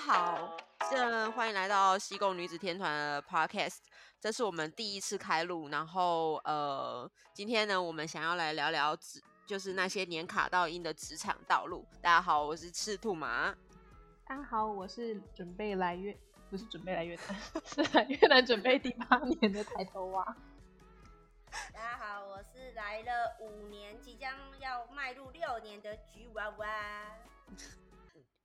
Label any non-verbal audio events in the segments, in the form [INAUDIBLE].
好，这欢迎来到西贡女子天团的 Podcast，这是我们第一次开录，然后呃，今天呢，我们想要来聊聊职，就是那些年卡到音的职场道路。大家好，我是赤兔马。大家好，我是准备来越，不是准备来越南，[LAUGHS] 是来越南准备第八年的抬头蛙。大家好，我是来了五年，即将要迈入六年的橘娃娃。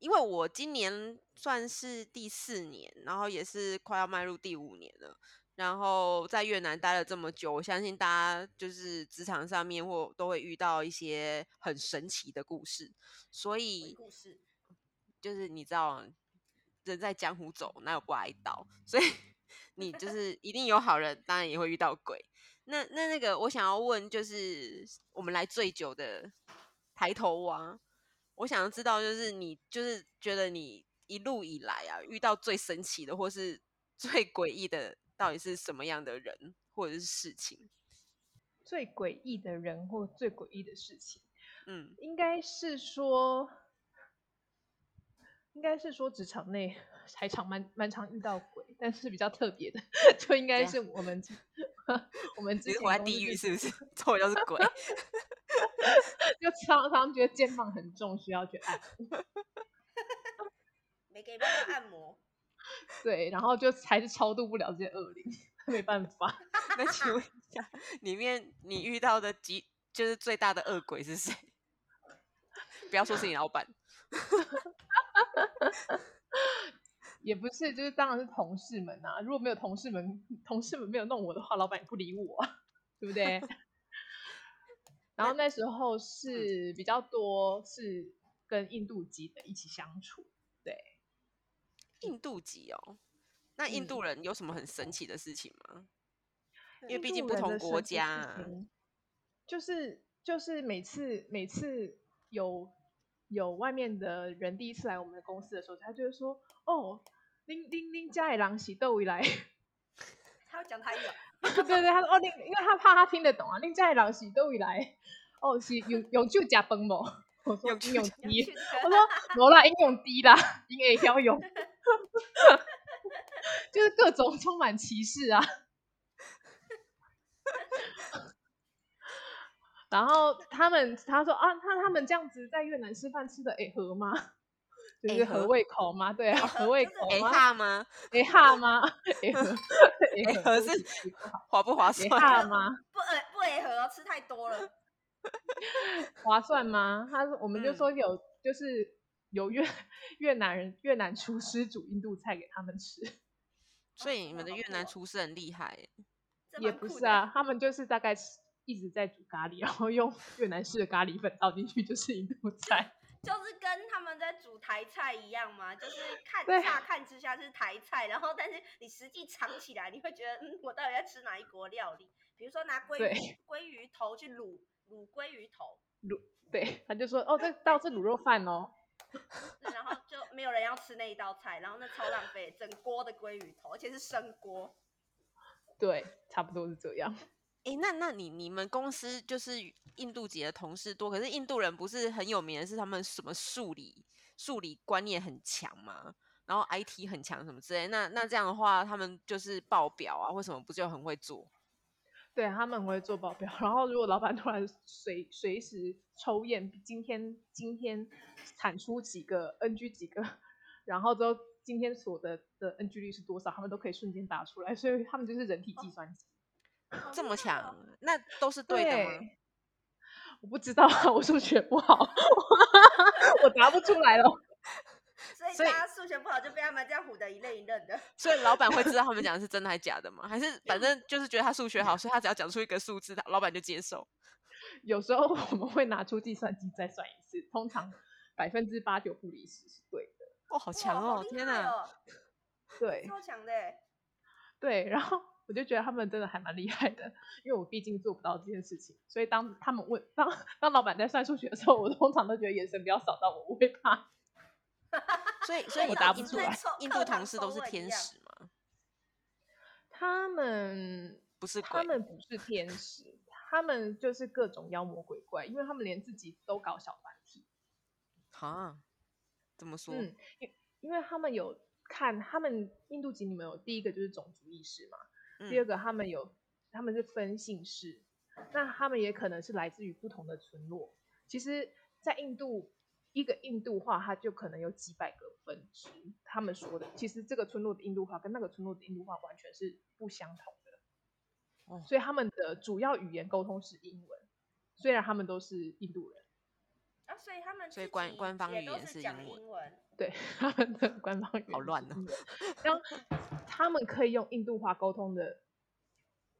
因为我今年算是第四年，然后也是快要迈入第五年了。然后在越南待了这么久，我相信大家就是职场上面或都会遇到一些很神奇的故事。所以，故事就是你知道，人在江湖走，哪有不挨刀？所以 [LAUGHS] 你就是一定有好人，当然也会遇到鬼。那那那个，我想要问，就是我们来醉酒的抬头蛙。我想要知道，就是你就是觉得你一路以来啊，遇到最神奇的或是 [LAUGHS] 最诡异的，到底是什么样的人或者是事情？最诡异的人或最诡异的事情，嗯，应该是说，应该是说职场内还常蛮蛮常遇到鬼，但是比较特别的，就应该是我们 [LAUGHS] 我们之前活在地狱是不是？[LAUGHS] 周围都是鬼。[LAUGHS] 就常常觉得肩膀很重，需要去按摩。[LAUGHS] 没给办法按摩。[LAUGHS] 对，然后就还是超度不了这些恶灵，没办法。那请问一下，里面你遇到的几就是最大的恶鬼是谁？不要说是你老板。也不是，就是当然是同事们呐、啊。如果没有同事们，同事们没有弄我的话，老板也不理我，对不对？然后那时候是比较多是跟印度籍的一起相处，对，印度籍哦，那印度人有什么很神奇的事情吗？嗯、因为毕竟不同国家、啊，就是就是每次每次有有外面的人第一次来我们的公司的时候，他就会说：“哦，拎拎拎家里人是逗回来。[LAUGHS] ”他要讲台语。[LAUGHS] 对对对，他说哦，你因为他怕他听得懂啊，恁在老是都会来，哦是用用酒加崩冇，[LAUGHS] 我说应用低，[LAUGHS] 我说冇啦，应用低啦，应也要用，就是各种充满歧视啊。然后他们他说啊，他他们这样子在越南吃饭吃的哎合吗？就是合胃口吗？对啊，合胃口吗？哈吗？哎哈吗？哎合是划不划算？哈吗？[LAUGHS] 不呃不哎合，吃太多了。[LAUGHS] 划算吗？他说我们就说有，就是有越越南人越南厨师煮印度菜给他们吃。[LAUGHS] 所以你们的越南厨师很厉害？也不是啊，他们就是大概一直在煮咖喱，然后用越南式的咖喱粉倒进去就是印度菜。就是跟他们在煮台菜一样嘛？[LAUGHS] 就是看乍看之下是台菜，然后但是你实际尝起来，你会觉得，嗯，我到底在吃哪一国料理？比如说拿鲑鱼鲑鱼头去卤卤鲑鱼头，卤，对，他就说，哦，这道是卤肉饭哦。[LAUGHS] 然后就没有人要吃那一道菜，然后那超浪费，整锅的鲑鱼头，而且是生锅。[LAUGHS] 对，差不多是这样。哎，那那你你们公司就是印度籍的同事多，可是印度人不是很有名的是他们什么数理数理观念很强吗？然后 IT 很强什么之类，那那这样的话，他们就是报表啊，或什么不就很会做？对，他们会做报表。然后如果老板突然随随时抽验，今天今天产出几个 NG 几个，然后之后今天所得的 NG 率是多少，他们都可以瞬间打出来，所以他们就是人体计算机。哦这么强，那都是对的吗？我不知道啊，我数学不好，[LAUGHS] 我答不出来了。[LAUGHS] 所以大家数学不好就被他们这样唬得一愣一愣的。所以老板会知道他们 [LAUGHS] 讲的是真的还是假的吗？还是反正就是觉得他数学好，所以他只要讲出一个数字，他老板就接受。有时候我们会拿出计算机再算一次，通常百分之八九不离十是对的。哦，好强哦！哦天哪，对，超强的。对，然后。我就觉得他们真的还蛮厉害的，因为我毕竟做不到这件事情，所以当他们问当当老板在算数学的时候，我通常都觉得眼神不要扫到我，我会怕。[LAUGHS] 所以所以我答不出来。印度同事都是天使吗？他们不是，他们不是天使，他们就是各种妖魔鬼怪，因为他们连自己都搞小团体。哈？怎么说？嗯因因为他们有看他们印度籍，你们有第一个就是种族意识嘛，嗯、第二个他们有他们是分姓氏，那他们也可能是来自于不同的村落。其实，在印度一个印度话，它就可能有几百个分支。他们说的，其实这个村落的印度话跟那个村落的印度话完全是不相同的。哦，所以他们的主要语言沟通是英文，虽然他们都是印度人。啊，所以他们所以官官方语言是英文。英文对，[LAUGHS] 他们的官方语言好乱哦。[LAUGHS] 当他们可以用印度话沟通的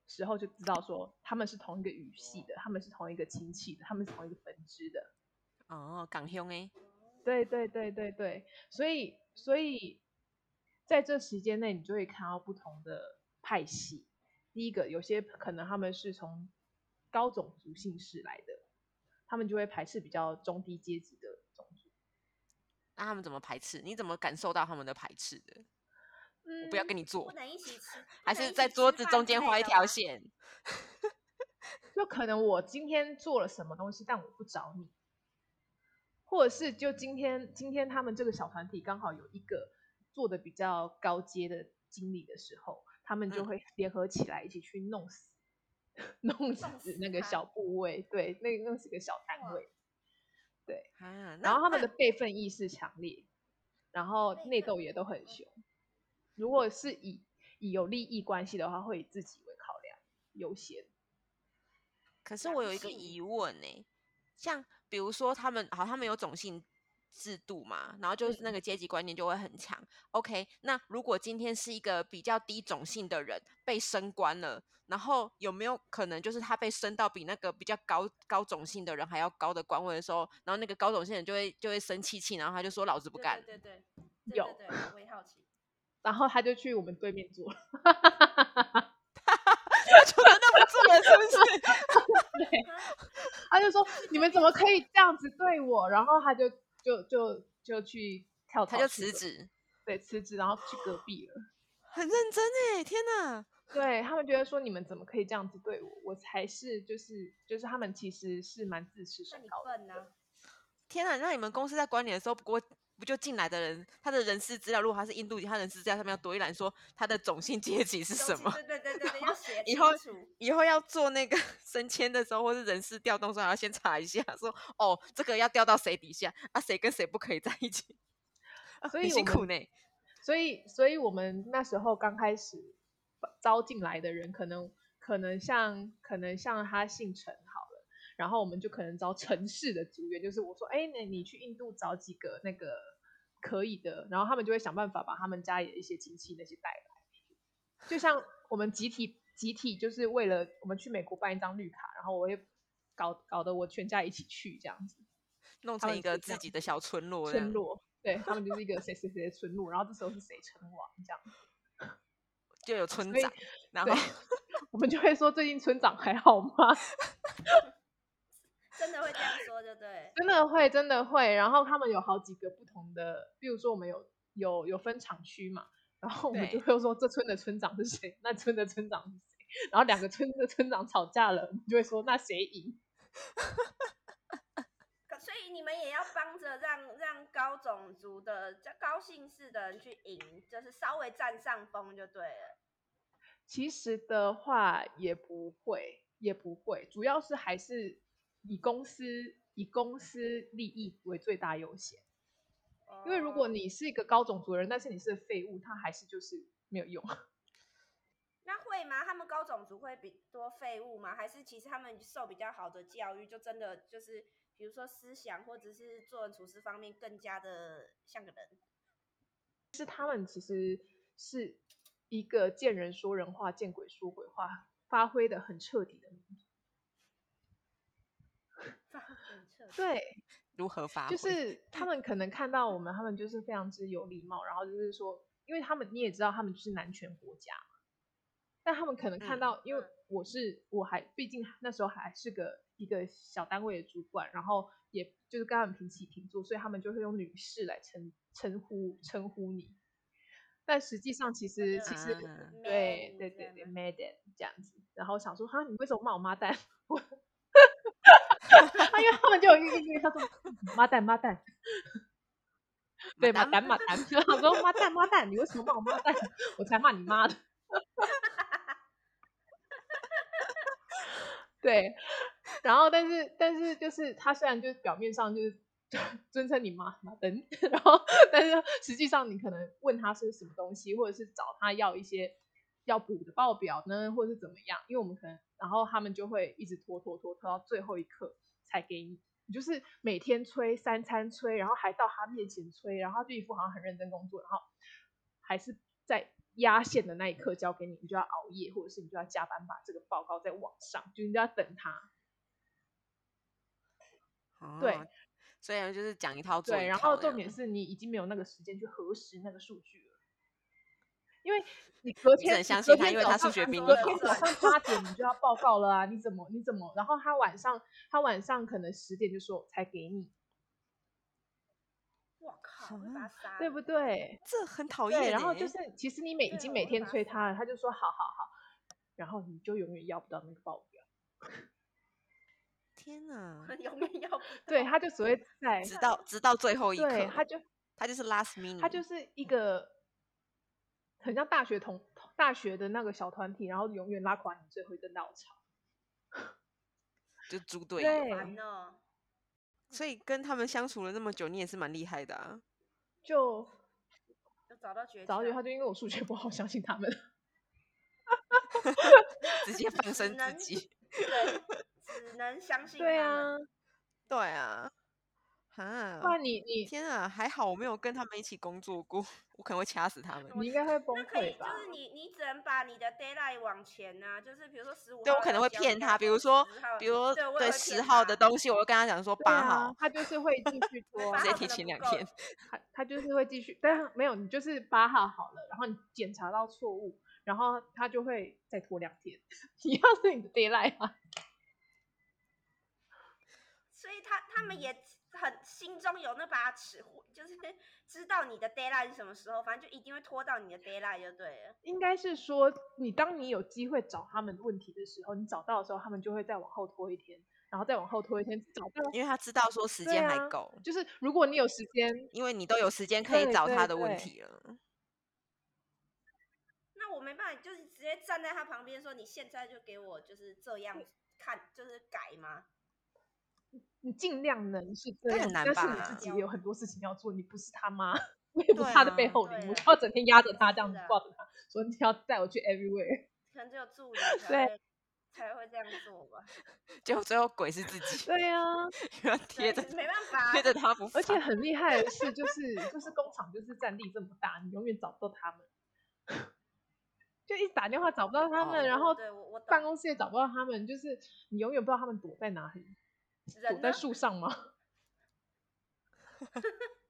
时候，就知道说他们是同一个语系的，他们是同一个亲戚的，他们是同一个分支的。哦，港兄哎。对对对对对，所以所以在这时间内，你就会看到不同的派系。第一个，有些可能他们是从高种族姓氏来的，他们就会排斥比较中低阶级的种族。那他们怎么排斥？你怎么感受到他们的排斥的？嗯，我不要跟你做，不能一起吃，还是在桌子中间画一条线？[LAUGHS] 就可能我今天做了什么东西，但我不找你。或者是就今天，今天他们这个小团体刚好有一个做的比较高阶的经理的时候，他们就会联合起来一起去弄死，嗯、[LAUGHS] 弄死那个小部位，对，那个弄死个小单位，对，啊、然后他们的备份意识强烈，然后内斗也都很凶。如果是以以有利益关系的话，会以自己为考量优先。可是我有一个疑问呢、欸，像。比如说，他们好，他们有种姓制度嘛，然后就是那个阶级观念就会很强。嗯、OK，那如果今天是一个比较低种姓的人被升官了，然后有没有可能就是他被升到比那个比较高高种姓的人还要高的官位的时候，然后那个高种姓人就会就会生气气，然后他就说老子不干。对对对，有，对对对我也好奇。然后他就去我们对面坐。他觉得那么自然是不是？对，[LAUGHS] 他就说：“你们怎么可以这样子对我？”然后他就就就就去跳槽，他就辞职，对，辞职，然后去隔壁了。很认真哎，天哪！对，他们觉得说，你们怎么可以这样子对我？我才是就是就是他们其实是蛮自视甚高的。啊、天哪！那你们公司在管理的时候，不过。不就进来的人，他的人事资料，如果他是印度籍，他人事资料上面要多一栏，说他的种姓阶级是什么？对对对对，要写以后以后要做那个 [LAUGHS] 升迁的时候，或是人事调动的时候，要先查一下，说哦，这个要调到谁底下啊？谁跟谁不可以在一起？[LAUGHS] 所以辛苦呢。所以，所以我们那时候刚开始招进来的人，可能可能像可能像他姓陈。然后我们就可能招城市的组员，就是我说，哎，那你去印度找几个那个可以的，然后他们就会想办法把他们家里的一些亲戚那些带来。就像我们集体集体就是为了我们去美国办一张绿卡，然后我也搞搞得我全家一起去这样子，弄成一个自己的小村落。村落，对，他们就是一个谁谁谁的村落，然后这时候是谁称王这样，[LAUGHS] 就有村长，然后 [LAUGHS] 我们就会说，最近村长还好吗？[LAUGHS] 真的会这样说，就对。真的会，真的会。然后他们有好几个不同的，比如说我们有有有分厂区嘛，然后我们就会说这村的村长是谁，那村的村长是谁。然后两个村的村长吵架了，我们就会说那谁赢。[LAUGHS] 所以你们也要帮着让让高种族的、高姓氏的人去赢，就是稍微占上风就对了。其实的话也不会，也不会，主要是还是。以公司以公司利益为最大优先，因为如果你是一个高种族的人，但是你是废物，他还是就是没有用。[LAUGHS] 那会吗？他们高种族会比多废物吗？还是其实他们受比较好的教育，就真的就是比如说思想或者是做人处事方面更加的像个人？是他们其实是一个见人说人话，见鬼说鬼话，发挥的很彻底的。对，如何发挥？就是他们可能看到我们，他们就是非常之有礼貌，然后就是说，因为他们你也知道，他们就是男权国家嘛。但他们可能看到，因为我是我还毕竟那时候还是个一个小单位的主管，然后也就是跟他们平起平坐，所以他们就会用女士来称称呼称呼你。但实际上，其实其实对对对对，Madam 这样子，然后想说哈，你为什么骂我妈蛋？[LAUGHS] 因为他们就有一个，因为他说妈蛋妈蛋，对，妈蛋妈蛋，他说妈蛋 [LAUGHS] 妈蛋，你为什么骂我妈蛋？我才骂你妈的。对，然后但是但是就是他虽然就是表面上就是 [LAUGHS] 尊称你妈妈等，然后但是实际上你可能问他是什么东西，或者是找他要一些要补的报表呢，或者是怎么样？因为我们可能，然后他们就会一直拖拖拖拖到最后一刻才给你。你就是每天催三餐催，然后还到他面前催，然后他就一副好像很认真工作，然后还是在压线的那一刻交给你，你就要熬夜，或者是你就要加班把这个报告在网上，就你就要等他。哦、对，所以就是讲一套做一套。对，然后重点是你已经没有那个时间去核实那个数据了，因为。你隔天，你很相信他，因为他数学比你好。隔天早上八点你就要报告了啊！你怎么你怎么？然后他晚上他晚上可能十点就说才给你。我靠，对不对？这很讨厌。然后就是，其实你每已经每天催他了，他就说好好好，然后你就永远要不到那个报表。[LAUGHS] 天哪，[LAUGHS] 永远要不。对，他就只会在直到直到最后一刻，对，他就他就是 last minute，他就是一个。很像大学同大学的那个小团体，然后永远拉垮你最后一个稻草，就猪队友。对，所以跟他们相处了那么久，你也是蛮厉害的啊。就找到绝找到他就因为我数学不好，相信他们，[LAUGHS] 直接放生自己。对，只能相信。对啊，对啊。啊！那，你你天啊，还好我没有跟他们一起工作过，[LAUGHS] 我可能会掐死他们。你应该会崩溃吧？就是你，你只能把你的 d a y l i g h t 往前啊，就是比如说十五号。对，我可能会骗他，比如说，比如对十号的东西，我会跟他讲说八号，啊、他就是会继续 [LAUGHS] 拖，直接提前两天。他他就是会继续，但没有，你就是八号好了，然后你检查到错误，然后他就会再拖两天，[LAUGHS] 一样是你的 d a y l i g h t 啊。所以他他们也。很心中有那把尺，就是 [LAUGHS] 知道你的 deadline 是什么时候，反正就一定会拖到你的 deadline 就对了。应该是说，你当你有机会找他们问题的时候，你找到的时候，他们就会再往后拖一天，然后再往后拖一天，找到，因为他知道说时间还够。啊，就是如果你有时间，因为你都有时间可以找他的问题了。对对对。那我没办法，就是直接站在他旁边说：“你现在就给我就是这样看，就是改吗？”你尽量能是这样，很难吧？但是你自己也有很多事情要做，你不是他妈，我也不是他的背后灵，我就要整天压着他这样子抱着他，说你要带我去 everywhere。可能只有助理 [LAUGHS] 才会才会这样做吧。[LAUGHS] 结果最后鬼是自己。对呀、啊，[LAUGHS] 要贴着，没办法，贴着他不。而且很厉害的是，就是就是工厂就是占地这么大，你永远找不到他们，就一打电话找不到他们，哦、然后办公室也找不到他们，就是你永远不知道他们躲在哪里。躲在树上吗？[LAUGHS]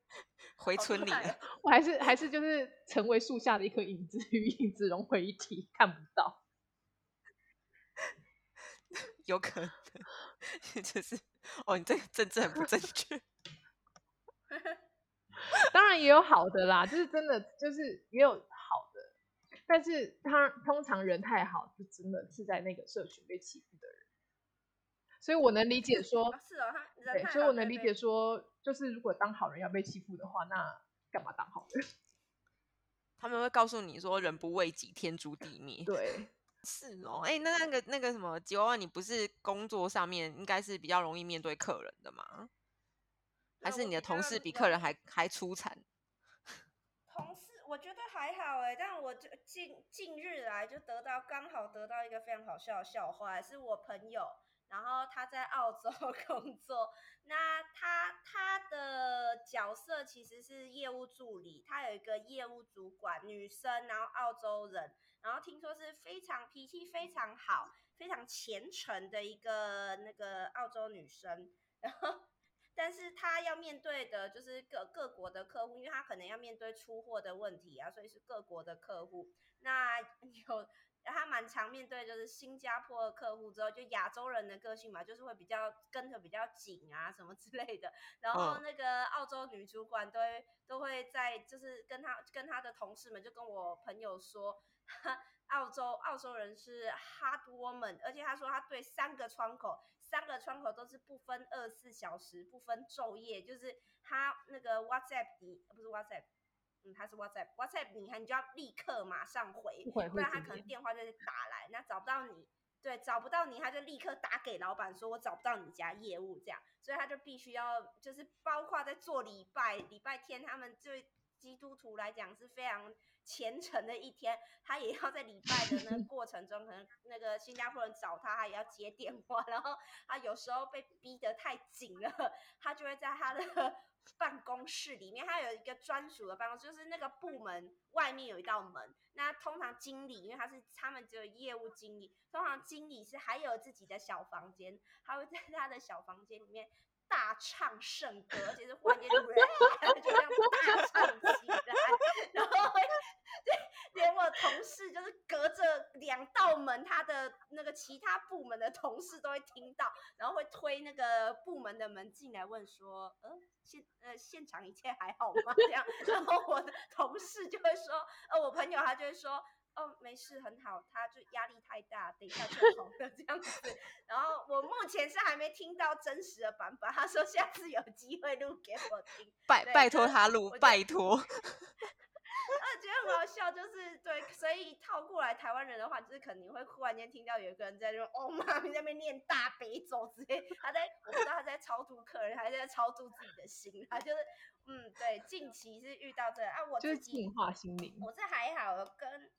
回村里了，[LAUGHS] 我还是还是就是成为树下的一颗影子，与影子融为一体，看不到。[LAUGHS] 有可能，就是哦，你这个政治很不正确。当然也有好的啦，就是真的，就是也有好的，但是他通常人太好，就真的是在那个社群被欺负的人。所以我能理解说，是哦，他对，所以我能理解说，就是如果当好人要被欺负的话，那干嘛当好人？[LAUGHS] 他们会告诉你说，人不为己，天诛地灭。对，[LAUGHS] 是哦，哎，那那个那个什么吉娃娃，你不是工作上面应该是比较容易面对客人的吗？还是你的同事比客人还还出彩？[LAUGHS] 同事我觉得还好哎，但我就近近日来就得到刚好得到一个非常好笑的笑话，是我朋友。然后他在澳洲 [LAUGHS] 工作，那他他的角色其实是业务助理，他有一个业务主管，女生，然后澳洲人，然后听说是非常脾气非常好、非常虔诚的一个那个澳洲女生，然后但是他要面对的就是各各国的客户，因为他可能要面对出货的问题啊，所以是各国的客户，那有。他蛮常面对就是新加坡的客户之后，就亚洲人的个性嘛，就是会比较跟得比较紧啊什么之类的。然后那个澳洲女主管都会都会在就是跟他跟他的同事们就跟我朋友说，澳洲澳洲人是 hard woman，而且他说他对三个窗口三个窗口都是不分二十四小时不分昼夜，就是他那个 WhatsApp 你不是 WhatsApp，嗯，他是 WhatsApp，WhatsApp 你看你就要立刻马上回，不然他可能电话就是打来，那找不到你，对，找不到你，他就立刻打给老板说，我找不到你家业务这样，所以他就必须要就是包括在做礼拜，礼拜天他们对基督徒来讲是非常。虔诚的一天，他也要在礼拜的那个过程中，可能那个新加坡人找他，他也要接电话。然后他有时候被逼得太紧了，他就会在他的办公室里面，他有一个专属的办公室，就是那个部门外面有一道门。那通常经理，因为他是他们只有业务经理，通常经理是还有自己的小房间，他会在他的小房间里面。大唱圣歌，而且是忽然间就，就这样大唱起来，然后会对，[LAUGHS] 连我同事就是隔着两道门，他的那个其他部门的同事都会听到，然后会推那个部门的门进来问说，呃，现呃现场一切还好吗？这样，然后我的同事就会说，呃，我朋友他就会说。哦，没事，很好，他就压力太大，等一下就好了这样子。然后我目前是还没听到真实的版本，他说下次有机会录给我听，拜拜托他录，拜托。我 [LAUGHS] 觉得很好笑，就是对，所以套过来台湾人的话，就是肯定会忽然间听到有一个人在说，哦妈咪在那边念大悲咒之类，他在我不知道他在超度客人，还是在超度自己的心，他就是嗯，对，近期是遇到这个、啊，我自己净化心灵，我是还好跟。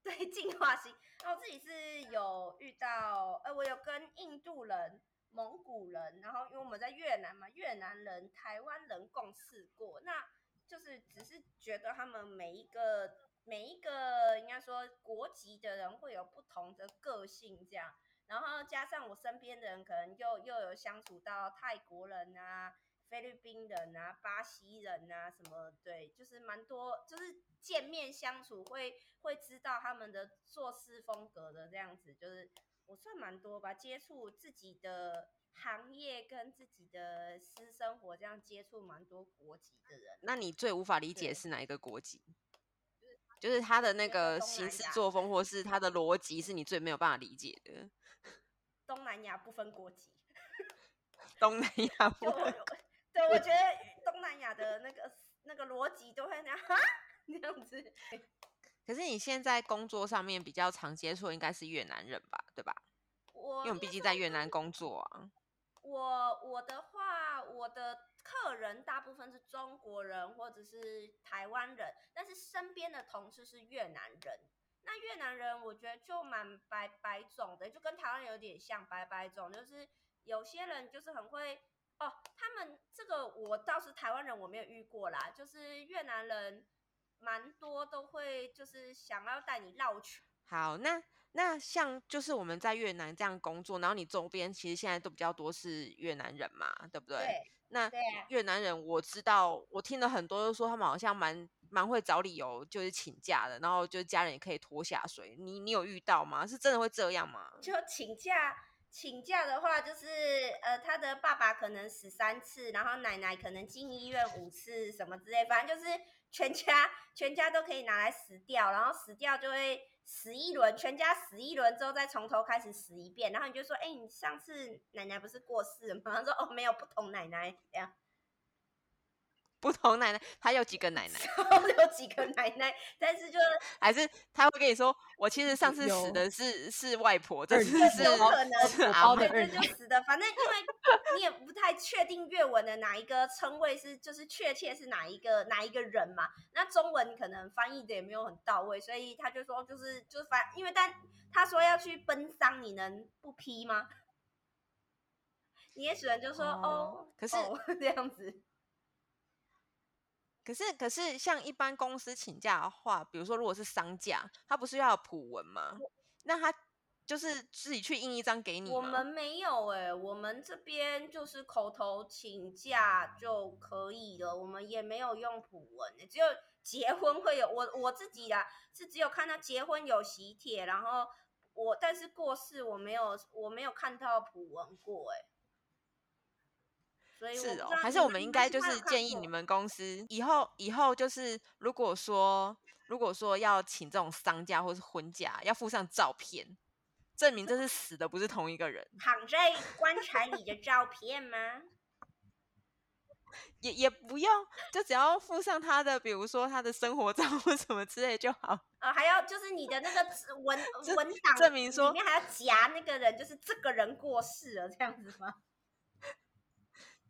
对，净化心。然后我自己是有遇到，呃，我有跟印度人、蒙古人，然后因为我们在越南嘛，越南人、台湾人共事过，那就是只是觉得他们每一个每一个应该说国籍的人会有不同的个性这样，然后加上我身边的人可能又又有相处到泰国人啊。菲律宾人啊，巴西人啊，什么对，就是蛮多，就是见面相处会会知道他们的做事风格的这样子，就是我算蛮多吧，接触自己的行业跟自己的私生活这样接触蛮多国籍的人。那你最无法理解是哪一个国籍？就是他的那个行事作风，或是他的逻辑，是你最没有办法理解的。[LAUGHS] 东南亚不分国籍。[LAUGHS] 东南亚 [LAUGHS] 不分。对，我觉得东南亚的那个那个逻辑都会那样哈，那样子。可是你现在工作上面比较常接触应该是越南人吧，对吧？我因为我们毕竟在越南工作啊。我我的话，我的客人大部分是中国人或者是台湾人，但是身边的同事是越南人。那越南人我觉得就蛮白白种的，就跟台湾人有点像白白种，就是有些人就是很会。哦，他们这个我倒是台湾人我没有遇过啦，就是越南人蛮多都会就是想要带你绕圈。好，那那像就是我们在越南这样工作，然后你周边其实现在都比较多是越南人嘛，对不对？对。那越南人我知道，我听了很多都说他们好像蛮蛮会找理由就是请假的，然后就是家人也可以拖下水。你你有遇到吗？是真的会这样吗？就请假。请假的话，就是呃，他的爸爸可能死三次，然后奶奶可能进医院五次，什么之类，反正就是全家全家都可以拿来死掉，然后死掉就会死一轮，全家死一轮之后再从头开始死一遍，然后你就说，哎，你上次奶奶不是过世了吗？他说，哦，没有，不同奶奶这样。不同奶奶，他有几个奶奶？[LAUGHS] 有几个奶奶，但是就是 [LAUGHS] 还是他会跟你说，我其实上次死的是是外婆，这次是有可能是阿妹，这就死的。反正因为你也不太确定粤文的哪一个称谓是就是确切是哪一个哪一个人嘛。那中文可能翻译的也没有很到位，所以他就说就是就是反，因为但他说要去奔丧，你能不批吗？你也只能就说哦，哦，可是、哦、这样子。可是，可是像一般公司请假的话，比如说如果是丧假，他不是要有普文吗？那他就是自己去印一张给你吗？我们没有哎、欸，我们这边就是口头请假就可以了，我们也没有用普文、欸，只有 [LAUGHS] 结婚会有。我我自己啦，是只有看到结婚有喜帖，然后我但是过世我没有，我没有看到普文过哎、欸。是哦，还是我们应该就是建议你们公司以后以后就是如果说如果说要请这种丧假或是婚假，要附上照片，证明这是死的不是同一个人。躺在棺材里的照片吗？[LAUGHS] 也也不用，就只要附上他的，比如说他的生活照或什么之类就好。啊，还要就是你的那个文文档证明说里面还要夹那个人，就是这个人过世了这样子吗？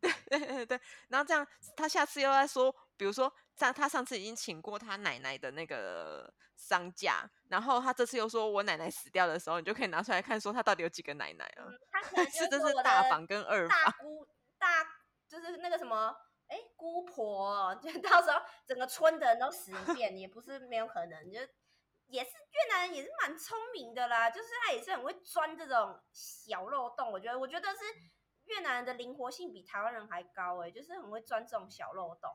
[LAUGHS] 对对对对，然后这样他下次又在说，比如说像他上次已经请过他奶奶的那个丧假，然后他这次又说我奶奶死掉的时候，你就可以拿出来看，说他到底有几个奶奶啊？嗯、他可能 [LAUGHS] 就是这是大房跟二房，大姑大就是那个什么，哎，姑婆，就到时候整个村的人都死一遍，也不是没有可能，就也是越南人也是蛮聪明的啦，就是他也是很会钻这种小漏洞，我觉得我觉得是。越南人的灵活性比台湾人还高哎，就是很会钻这种小漏洞。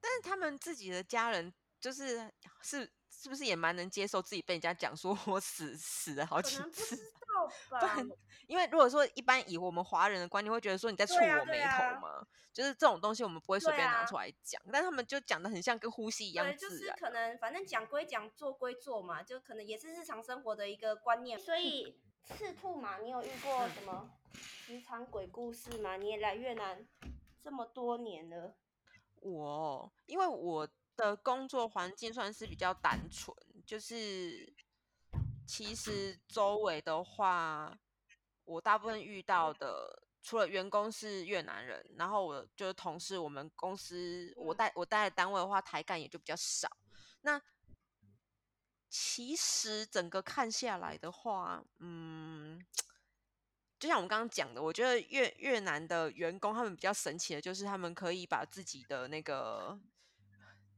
但是他们自己的家人，就是是是不是也蛮能接受自己被人家讲说我死死了好几次？[LAUGHS] 知道吧。因为如果说一般以我们华人的观念，会觉得说你在触我眉头嘛，啊啊、就是这种东西我们不会随便拿出来讲。啊、但他们就讲的很像跟呼吸一样。就是可能反正讲归讲，做归做嘛，就可能也是日常生活的一个观念。所以赤兔马，你有遇过什么？职场鬼故事吗？你也来越南这么多年了。我因为我的工作环境算是比较单纯，就是其实周围的话，我大部分遇到的，除了员工是越南人，然后我就是同事，我们公司我带我带的单位的话，台干也就比较少。那其实整个看下来的话，嗯。就像我们刚刚讲的，我觉得越越南的员工他们比较神奇的，就是他们可以把自己的那个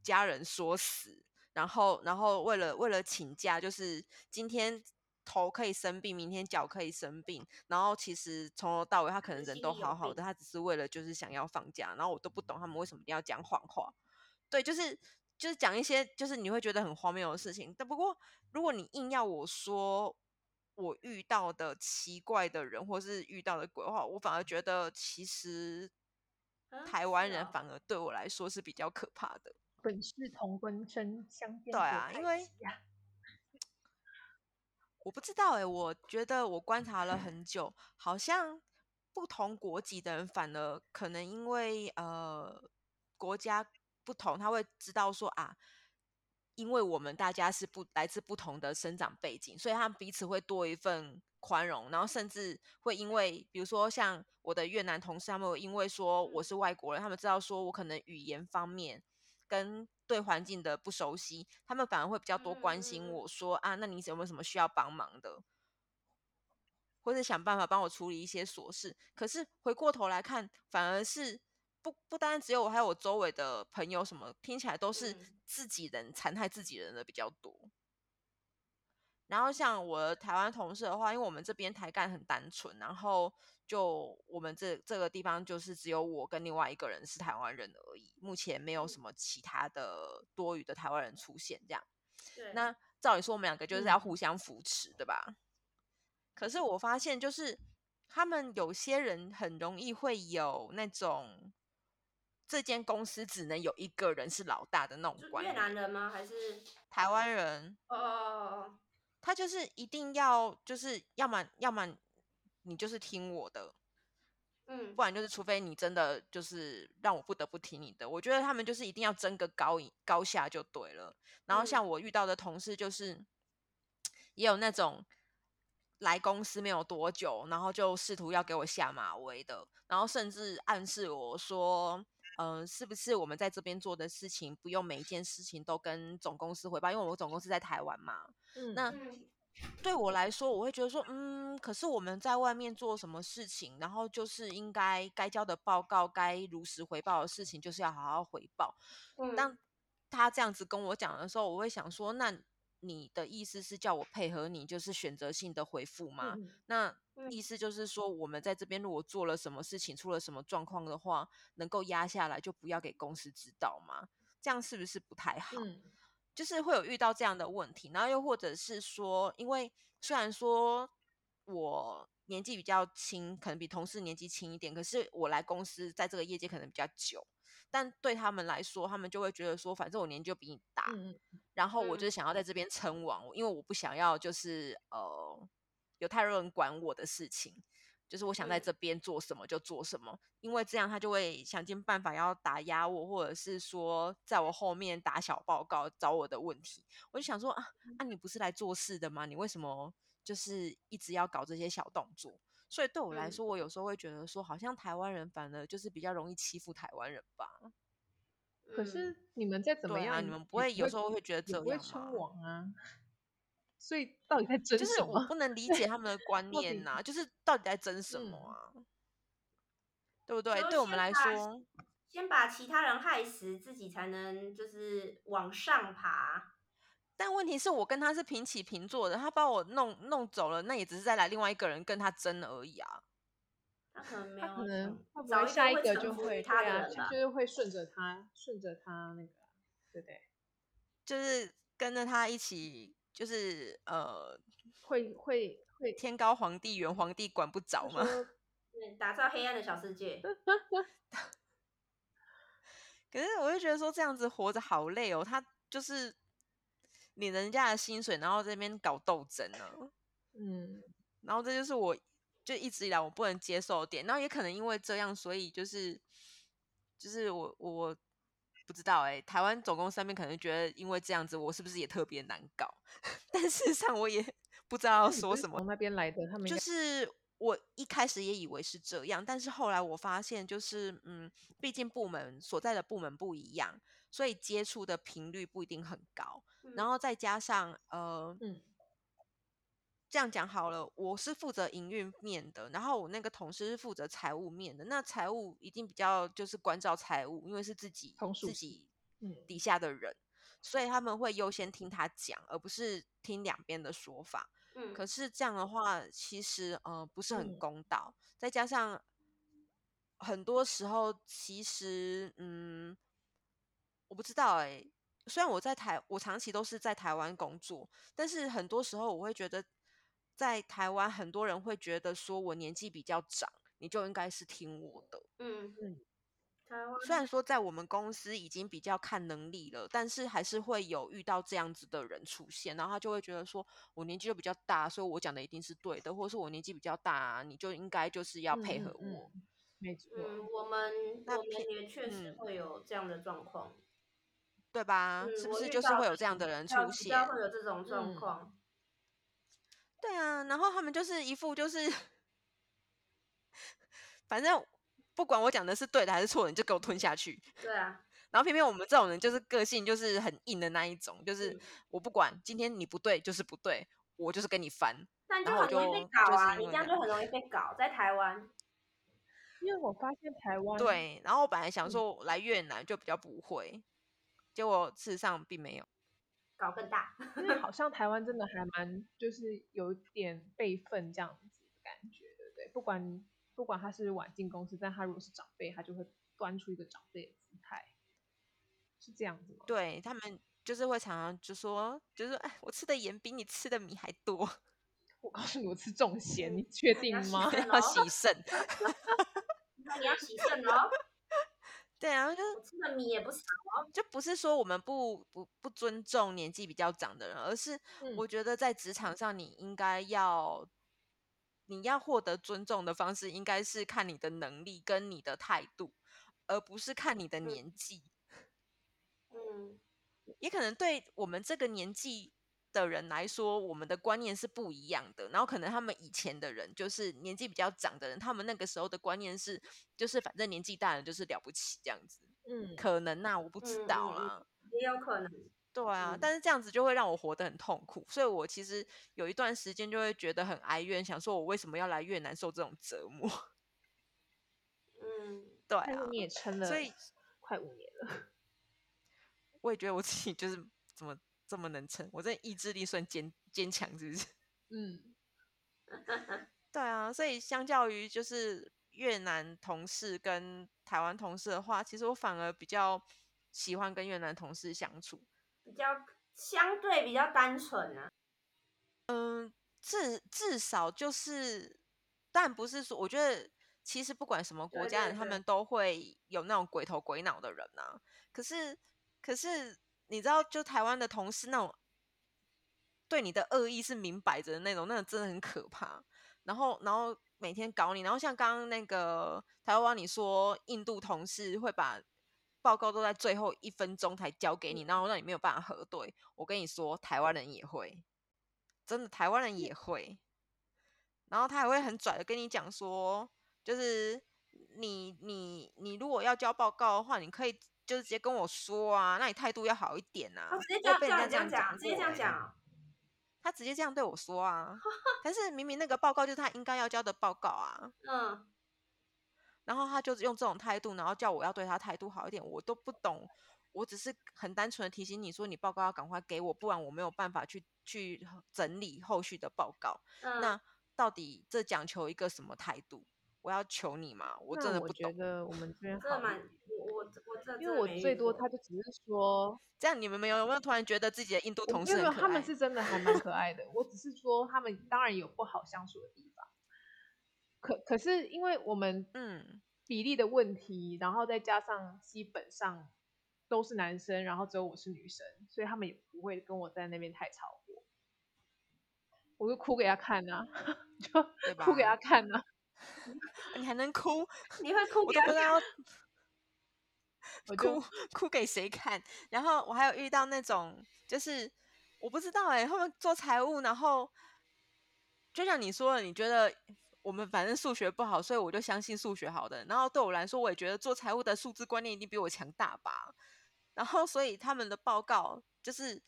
家人说死，然后然后为了为了请假，就是今天头可以生病，明天脚可以生病，然后其实从头到尾他可能人都好好的，他只是为了就是想要放假，然后我都不懂他们为什么一定要讲谎话，对，就是就是讲一些就是你会觉得很荒谬的事情。但不过如果你硬要我说。我遇到的奇怪的人，或是遇到的鬼话，我反而觉得其实台湾人反而对我来说是比较可怕的。本是同根生，相煎对啊，因为我不知道哎、欸，我觉得我观察了很久，好像不同国籍的人反而可能因为呃国家不同，他会知道说啊。因为我们大家是不来自不同的生长背景，所以他们彼此会多一份宽容，然后甚至会因为，比如说像我的越南同事，他们因为说我是外国人，他们知道说我可能语言方面跟对环境的不熟悉，他们反而会比较多关心我说啊，那你有没有什么需要帮忙的，或是想办法帮我处理一些琐事。可是回过头来看，反而是。不不单只有我，还有我周围的朋友，什么听起来都是自己人残害自己人的比较多。然后像我的台湾同事的话，因为我们这边台干很单纯，然后就我们这这个地方就是只有我跟另外一个人是台湾人而已，目前没有什么其他的多余的台湾人出现。这样，对那照理说我们两个就是要互相扶持，对吧？可是我发现就是他们有些人很容易会有那种。这间公司只能有一个人是老大的那种观念。越南人吗？还是台湾人？哦哦哦哦，他就是一定要，就是要么要么你就是听我的，嗯，不然就是除非你真的就是让我不得不听你的。我觉得他们就是一定要争个高高下就对了。然后像我遇到的同事，就是也有那种来公司没有多久，然后就试图要给我下马威的，然后甚至暗示我说。嗯、呃，是不是我们在这边做的事情不用每一件事情都跟总公司汇报？因为我们总公司在台湾嘛。嗯，那对我来说，我会觉得说，嗯，可是我们在外面做什么事情，然后就是应该该交的报告、该如实回报的事情，就是要好好回报。嗯，当他这样子跟我讲的时候，我会想说，那你的意思是叫我配合你，就是选择性的回复吗？嗯、那。意思就是说，我们在这边如果做了什么事情，出了什么状况的话，能够压下来，就不要给公司知道嘛？这样是不是不太好？嗯，就是会有遇到这样的问题，然后又或者是说，因为虽然说我年纪比较轻，可能比同事年纪轻一点，可是我来公司在这个业界可能比较久，但对他们来说，他们就会觉得说，反正我年纪就比你大，嗯，然后我就想要在这边称王，因为我不想要就是呃。有太多人管我的事情，就是我想在这边做什么就做什么，因为这样他就会想尽办法要打压我，或者是说在我后面打小报告找我的问题。我就想说啊，啊你不是来做事的吗？你为什么就是一直要搞这些小动作？所以对我来说，我有时候会觉得说，好像台湾人反而就是比较容易欺负台湾人吧。可是你们在怎么样，啊、你们不会有时候会觉得这样吗？不会称王啊。所以到底在争什么？就是我不能理解他们的 [LAUGHS] 观念呐、啊，就是到底在争什么啊？嗯、对不对？对我们来说，先把其他人害死，自己才能就是往上爬。但问题是我跟他是平起平坐的，他把我弄弄走了，那也只是再来另外一个人跟他争而已啊。他可能没有，他可能找下一个就会他的人，就是会顺着他，顺着他那个，对不对？就是跟着他一起。就是呃，会会会天高皇帝远，皇帝管不着嘛。[LAUGHS] 对，打造黑暗的小世界。[LAUGHS] 可是我就觉得说这样子活着好累哦，他就是领人家的薪水，然后在那边搞斗争呢。嗯，然后这就是我就一直以来我不能接受的点，然后也可能因为这样，所以就是就是我我。不知道哎、欸，台湾总公司上面可能觉得，因为这样子，我是不是也特别难搞？[LAUGHS] 但事实上，我也 [LAUGHS] 不知道要说什么。从那边来的，他们就是我一开始也以为是这样，但是后来我发现，就是嗯，毕竟部门所在的部门不一样，所以接触的频率不一定很高。嗯、然后再加上呃，嗯。这样讲好了，我是负责营运面的，然后我那个同事是负责财务面的。那财务一定比较就是关照财务，因为是自己自己底下的人，嗯，所以他们会优先听他讲，而不是听两边的说法。嗯，可是这样的话，其实呃不是很公道。嗯，再加上很多时候，其实嗯，我不知道哎，欸。虽然我在台，我长期都是在台湾工作，但是很多时候我会觉得。在台湾，很多人会觉得说，我年纪比较长，你就应该是听我的。嗯嗯。台湾虽然说在我们公司已经比较看能力了，但是还是会有遇到这样子的人出现，然后他就会觉得说，我年纪就比较大，所以我讲的一定是对的，或者是我年纪比较大，你就应该就是要配合我。没错。嗯，我们我们也确实会有这样的状况，嗯，对吧？是不是就是会有这样的人出现？会有这种状况。嗯对啊，然后他们就是一副就是，[LAUGHS] 反正不管我讲的是对的还是错的，你就给我吞下去。对啊，然后偏偏我们这种人就是个性就是很硬的那一种，就是我不管今天你不对就是不对，我就是跟你翻。但就很容易被搞啊，你这样就很容易被搞，在台湾。因为我发现台湾对，然后我本来想说来越南就比较不会，结果事实上并没有。搞更大，因为好像台湾真的还蛮，就是有点辈分这样子的感觉，对不对？不管不管他是晚进公司，但他如果是长辈，他就会端出一个长辈的姿态，是这样子吗？对，他们就是会常常就说，就是哎，我吃的盐比你吃的米还多。[LAUGHS] 我告诉你，我吃重咸，你确定吗？要洗肾。那 [LAUGHS] 你要洗肾哦。对啊，就吃的米也不少，就不是说我们不不不尊重年纪比较长的人，而是我觉得在职场上，你应该要、嗯、你要获得尊重的方式，应该是看你的能力跟你的态度，而不是看你的年纪。嗯，也可能对我们这个年纪的人来说，我们的观念是不一样的。然后可能他们以前的人，就是年纪比较长的人，他们那个时候的观念是，就是反正年纪大了就是了不起这样子。嗯，可能啊，我不知道啦，也有可能。对啊，但是这样子就会让我活得很痛苦。所以我其实有一段时间就会觉得很哀怨，想说我为什么要来越南受这种折磨？嗯，对啊，你也撑了，所以快五年了。我也觉得我自己就是怎么。这么能撑，我这意志力算坚坚强，是不是？[LAUGHS] 嗯，[LAUGHS] 对啊，所以相较于就是越南同事跟台湾同事的话，其实我反而比较喜欢跟越南同事相处，比较相对比较单纯啊。嗯，至至少就是，但不是说，我觉得其实不管什么国家人，他们都会有那种鬼头鬼脑的人啊。可是，可是。你知道，就台湾的同事那种对你的恶意是明摆着的那种，那种真的很可怕。然后，然后每天搞你。然后像刚刚那个台湾，你说印度同事会把报告都在最后一分钟才交给你，然后让你没有办法核对。我跟你说，台湾人也会，真的台湾人也会。然后他还会很拽的跟你讲说，就是你你你如果要交报告的话，你可以就是直接跟我说啊，那你态度要好一点啊。直接这样这样讲，直接这样讲。他直接这样对我说啊，[LAUGHS] 但是明明那个报告就是他应该要交的报告啊。嗯。然后他就是用这种态度，然后叫我要对他态度好一点，我都不懂。我只是很单纯的提醒你说，你报告要赶快给我，不然我没有办法去去整理后续的报告。嗯。那到底这讲求一个什么态度？我要求你嘛？我真的不懂。我觉得我们这边因为我最多他就只是说，这样你们没有有没有突然觉得自己的印度同事？他们是真的还蛮可爱的。我只是说他们当然有不好相处的地方，可可是因为我们嗯比例的问题，然后再加上基本上都是男生，然后只有我是女生，所以他们也不会跟我在那边太吵过。我就哭给他看呐、啊，[LAUGHS] 就哭给他看呐、[LAUGHS] 啊。你还能哭？[LAUGHS] 你会哭给他看？哭哭给谁看？然后我还有遇到那种，就是我不知道哎、欸，后面做财务，然后就像你说的，你觉得我们反正数学不好，所以我就相信数学好的。然后对我来说，我也觉得做财务的数字观念一定比我强大吧。然后所以他们的报告就是，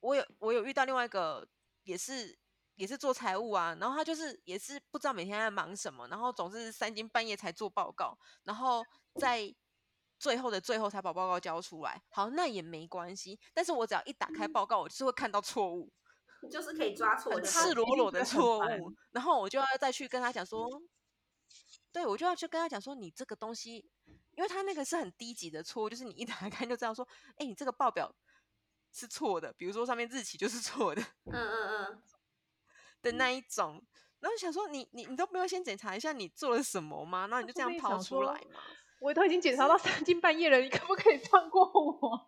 我有我有遇到另外一个。也是也是做财务啊，然后他就是也是不知道每天在忙什么，然后总是三更半夜才做报告，然后在最后的最后才把报告交出来。好，那也没关系，但是我只要一打开报告，我就是会看到错误，就是可以抓错，很赤裸裸的 [LAUGHS] 错误，然后我就要再去跟他讲说，对，我就要去跟他讲说，你这个东西，因为他那个是很低级的错误，就是你一打开就知道说，哎，你这个报表。是错的，比如说上面日期就是错的，嗯嗯嗯，[LAUGHS] 的那一种，然后想说你你你都没有先检查一下你做了什么吗？然后你就这样抛出来嘛？我都已经检查到三更半夜了，[LAUGHS] 你可不可以放过我？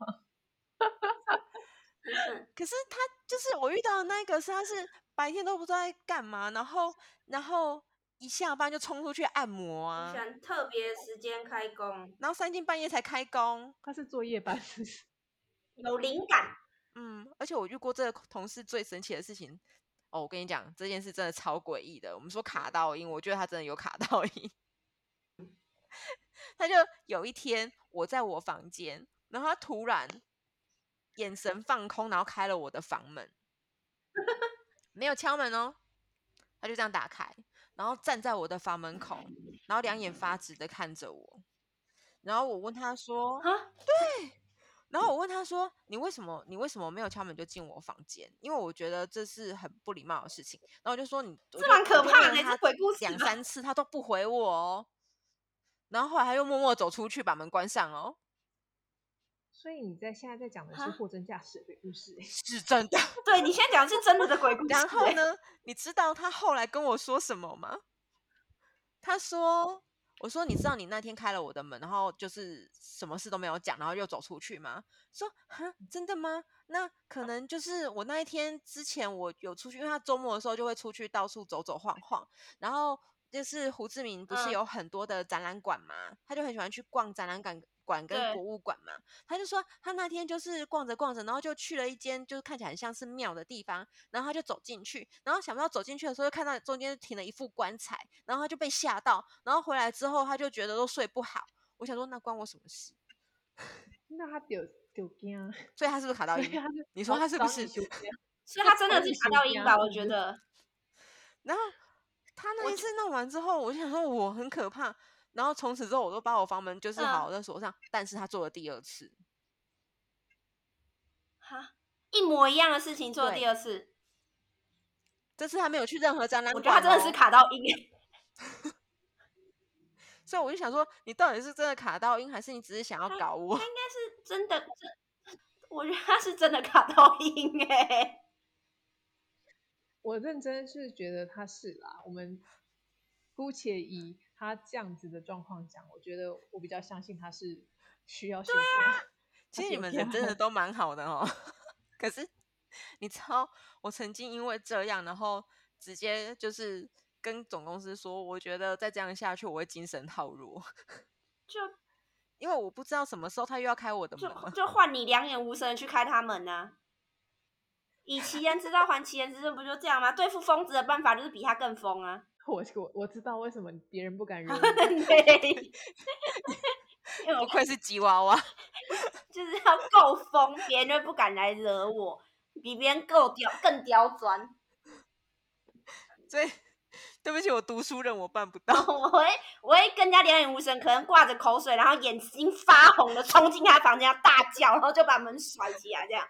[LAUGHS] 可是他就是我遇到的那个是他是白天都不知道在干嘛，然后然后一下班就冲出去按摩啊，选特别时间开工，然后三更半夜才开工，他是做夜班。有灵感，嗯，而且我遇过这个同事最神奇的事情哦，我跟你讲，这件事真的超诡异的。我们说卡到音，我觉得他真的有卡到阴。他就有一天我在我房间，然后他突然眼神放空，然后开了我的房门，没有敲门哦，他就这样打开，然后站在我的房门口，然后两眼发直的看着我，然后我问他说：“啊，对。”然后我问他说：“你为什么？你为什么没有敲门就进我房间？因为我觉得这是很不礼貌的事情。”然后我就说：“你这蛮可怕的，他鬼故事两三次他都不回我哦。”然后后来他又默默走出去，把门关上哦。所以你在现在在讲的是货真价实的鬼故事，是真的。[LAUGHS] 对，你现在讲的是真的的鬼故 [LAUGHS] 事。然后呢？你知道他后来跟我说什么吗？他说。我说，你知道你那天开了我的门，然后就是什么事都没有讲，然后又走出去吗？说，哈，真的吗？那可能就是我那一天之前我有出去，因为他周末的时候就会出去到处走走晃晃，然后就是胡志明不是有很多的展览馆嘛，他就很喜欢去逛展览馆。馆跟博物馆嘛，他就说他那天就是逛着逛着，然后就去了一间就是看起来很像是庙的地方，然后他就走进去，然后想不到走进去的时候就看到中间停了一副棺材，然后他就被吓到，然后回来之后他就觉得都睡不好。我想说那关我什么事？[LAUGHS] 那他丢丢惊，所以他是不是卡到音？你说他是不是？[LAUGHS] 所以他真的是卡到音吧？我觉得。[LAUGHS] 然后他那一次弄完之后，我就想说我很可怕。然后从此之后，我都把我房门就是好好的锁上。嗯、但是他做了第二次，哈，一模一样的事情做了第二次。这次他没有去任何展览，哦，我觉得他真的是卡到阴。[LAUGHS] 所以我就想说，你到底是真的卡到音，还是你只是想要搞我？他，他应该是真的，我觉得他是真的卡到音哎。我认真是觉得他是啦，我们姑且以。他这样子的状况讲，我觉得我比较相信他是需要修复。啊、其实你们人真的都蛮好的哦。[LAUGHS] 可是你知道，我曾经因为这样，然后直接就是跟总公司说，我觉得再这样下去我会精神耗弱，[LAUGHS] 就因为我不知道什么时候他又要开我的门，就就换你两眼无神去开他门啊！以其人之道还其人之身，不就这样吗？对付疯子的办法就是比他更疯啊！[LAUGHS] 我我我知道为什么别人不敢惹你，[LAUGHS] 对，[LAUGHS] 不愧是吉娃娃，就是要够疯，别人就不敢来惹我，比别人够刁更刁钻。所以，对不起，我读书人我办不到。我会我会更加两眼无神，可能挂着口水，然后眼睛发红的冲进他房间要大叫，然后就把门甩起来，这样。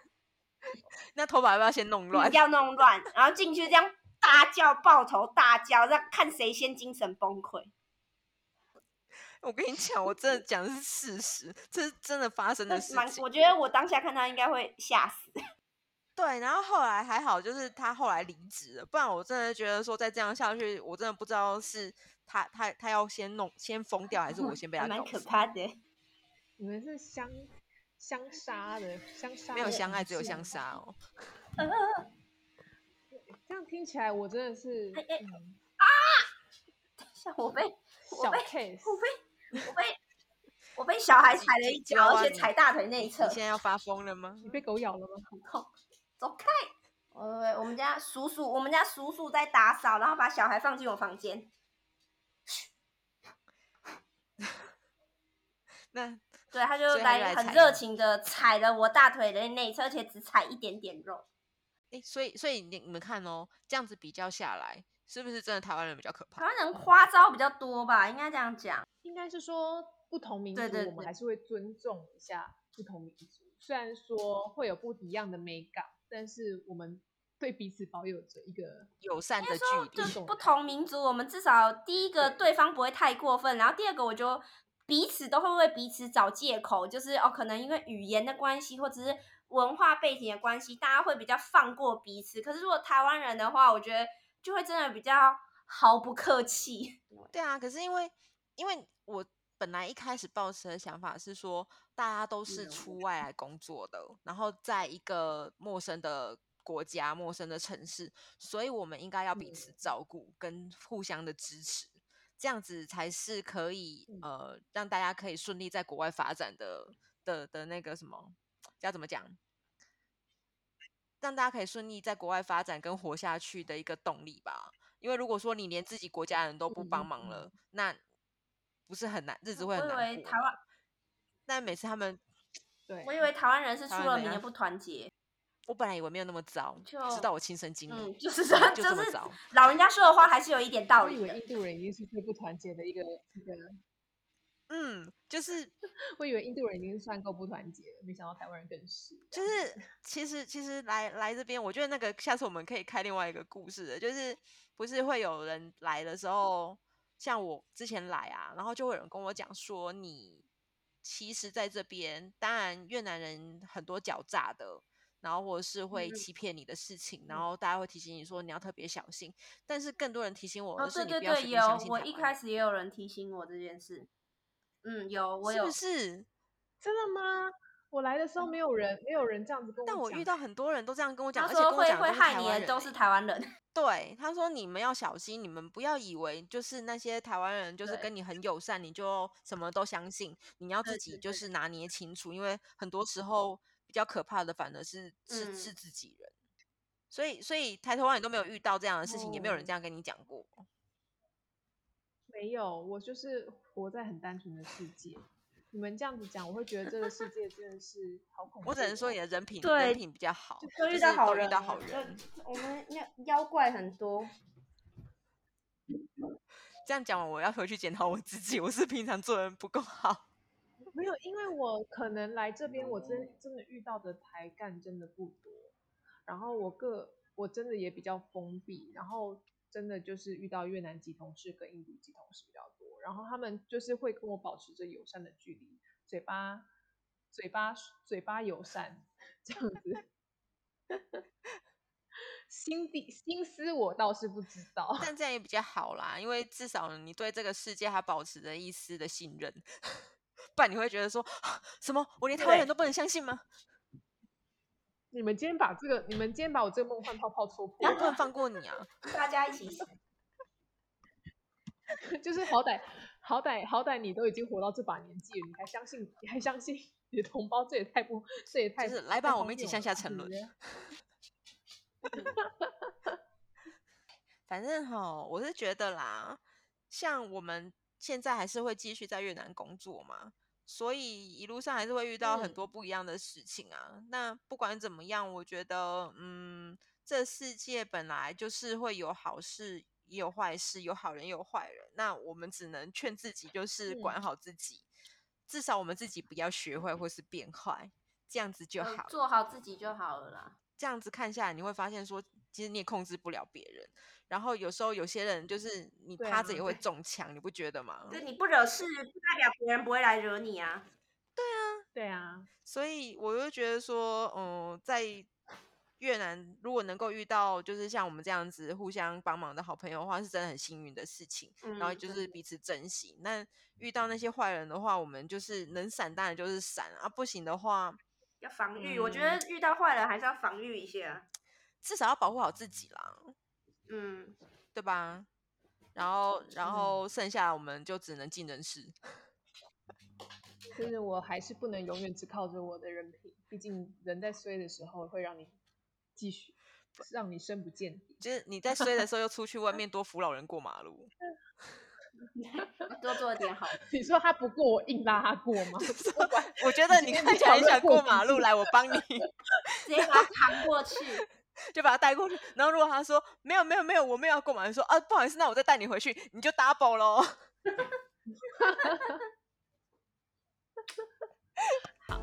[LAUGHS] 那头发要不要先弄乱？要弄乱，然后进去这样大叫，抱头大叫，让看谁先精神崩溃。[LAUGHS] 我跟你讲，我真的讲的是事实，这是真的发生的事情。我觉得我当下看他应该会吓死。[LAUGHS] 对，然后后来还好，就是他后来离职了，不然我真的觉得说再这样下去，我真的不知道是他他他要先弄先疯掉，还是我先被他搞。蛮可怕的。你们是相相杀的，相杀没有相爱，只有相杀哦。[LAUGHS] 这样听起来，我真的是、哎哎嗯、啊！[LAUGHS] 像我被小 case，我被 [LAUGHS] 我被我被小孩踩了一脚，而且踩大腿内侧。你现在要发疯了吗？你被狗咬了吗？很痛，走开！呃，我们家叔叔，我们家叔叔在打扫，然后把小孩放进我房间。那对，他就来很热情的踩了我大腿的内侧，而且只踩一点点肉。哎，所以所以你你们看哦，这样子比较下来，是不是真的台湾人比较可怕？台湾人花招比较多吧，应该这样讲。应该是说不同民族，对对对，我们还是会尊重一下不同民族。虽然说会有不一样的美感，但是我们对彼此保有着一个友善的距离。就不同民族，我们至少第一个对方不会太过分，然后第二个我就彼此都会为彼此找借口，就是哦，可能因为语言的关系，或者是。文化背景的关系，大家会比较放过彼此。可是如果台湾人的话，我觉得就会真的比较毫不客气。[LAUGHS] 对啊，可是因为因为我本来一开始抱持的想法是说，大家都是出外来工作的，然后在一个陌生的国家、陌生的城市，所以我们应该要彼此照顾跟互相的支持，这样子才是可以呃让大家可以顺利在国外发展的的的那个什么。要怎么讲，让大家可以顺利在国外发展跟活下去的一个动力吧？因为如果说你连自己国家人都不帮忙了，嗯、那不是很难，日子会很难过。我以为台湾，但每次他们，对，我以为台湾人是出了名的不团结。我本来以为没有那么糟，就直到我亲身经历、嗯，就是这，[LAUGHS] 就这么糟。就是、老人家说的话还是有一点道理。我以为印度人已经是最不团结的一个一个。[LAUGHS] 嗯，就是 [LAUGHS] 我以为印度人已经算够不团结了，没想到台湾人更是。就是其实其实来来这边，我觉得那个下次我们可以开另外一个故事的，就是不是会有人来的时候，像我之前来啊，然后就会有人跟我讲说，你其实在这边，当然越南人很多狡诈的，然后或者是会欺骗你的事情，嗯、然后大家会提醒你说你要特别小心。但是更多人提醒我的是，你不要随便相信。哦，对对对，有，我一开始也有人提醒我这件事。嗯，有我有，是不是真的吗？我来的时候没有人，没有人这样子跟我讲。但我遇到很多人都这样跟我讲，说而且跟我讲会害你的都是台湾人。[LAUGHS] 对，他说你们要小心，你们不要以为就是那些台湾人就是跟你很友善，你就什么都相信。你要自己就是拿捏清楚，因为很多时候比较可怕的反而是是、嗯、是自己人。所以所以抬头望你都没有遇到这样的事情，嗯、也没有人这样跟你讲过。没有，我就是活在很单纯的世界。你们这样子讲，我会觉得这个世界真的是好恐怖。我只能说你的人品，对人品比较好，都遇到好人，遇到好人。我们妖妖怪很多。这样讲完，我要回去检讨我自己，我是平常做人不够好。没有，因为我可能来这边，我真真的遇到的台干真的不多。然后我个我真的也比较封闭，然后。真的就是遇到越南籍同事跟印度籍同事比较多，然后他们就是会跟我保持着友善的距离，嘴巴嘴巴嘴巴友善这样子，心底心思我倒是不知道，但这样也比较好啦，因为至少你对这个世界还保持着一丝的信任，不然你会觉得说什么我连台湾人都不能相信吗？你们今天把这个，你们今天把我这个梦幻泡泡戳破，我不能放过你啊！[LAUGHS] 大家一起死。[LAUGHS] 就是好歹好歹好歹你都已经活到这把年纪了，你还相信你还相信你的同胞，这也太不这也太就是来吧，我们一起向下沉沦。[LAUGHS] 反正哈，我是觉得啦，像我们现在还是会继续在越南工作嘛，所以一路上还是会遇到很多不一样的事情啊。嗯、那不管怎么样，我觉得，嗯，这世界本来就是会有好事也有坏事，有好人也有坏人。那我们只能劝自己，就是管好自己，嗯、至少我们自己不要学坏或是变坏，这样子就好，做好自己就好了啦。这样子看下来，你会发现说，其实你也控制不了别人。然后有时候有些人就是你趴着也会中枪，啊、你不觉得吗？就你不惹事，不代表别人不会来惹你啊。对啊，对啊。所以我就觉得说，嗯，在越南如果能够遇到就是像我们这样子互相帮忙的好朋友的话，是真的很幸运的事情。嗯、然后就是彼此珍惜。嗯、那遇到那些坏人的话，我们就是能闪当然就是闪啊，不行的话要防御。嗯、我觉得遇到坏人还是要防御一下，至少要保护好自己啦。嗯，对吧？然后，然后剩下我们就只能尽人事。就是我还是不能永远只靠着我的人品，毕竟人在衰的时候会让你继续，让你深不见底。就是你在衰的时候又出去外面 [LAUGHS] 多扶老人过马路，多做点好。你说他不过我硬拉他过吗？[LAUGHS] 我觉得你看起来很想过马路，来我帮你，直接把他扛过去。就把他带过去，然后如果他说没有没有没有，我没有要购买，说啊不好意思，那我再带你回去，你就 double 喽。[LAUGHS] 好，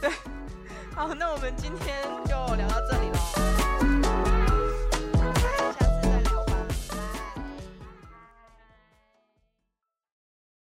对，好，那我们今天就聊到这里喽。